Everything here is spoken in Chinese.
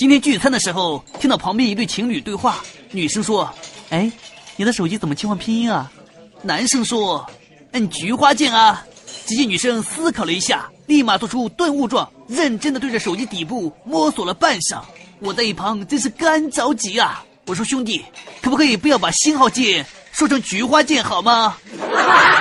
今天聚餐的时候，听到旁边一对情侣对话，女生说：“哎，你的手机怎么切换拼音啊？”男生说：“摁菊花键啊。”只见女生思考了一下，立马做出顿悟状，认真的对着手机底部摸索了半晌。我在一旁真是干着急啊！我说兄弟，可不可以不要把星号键说成菊花键好吗？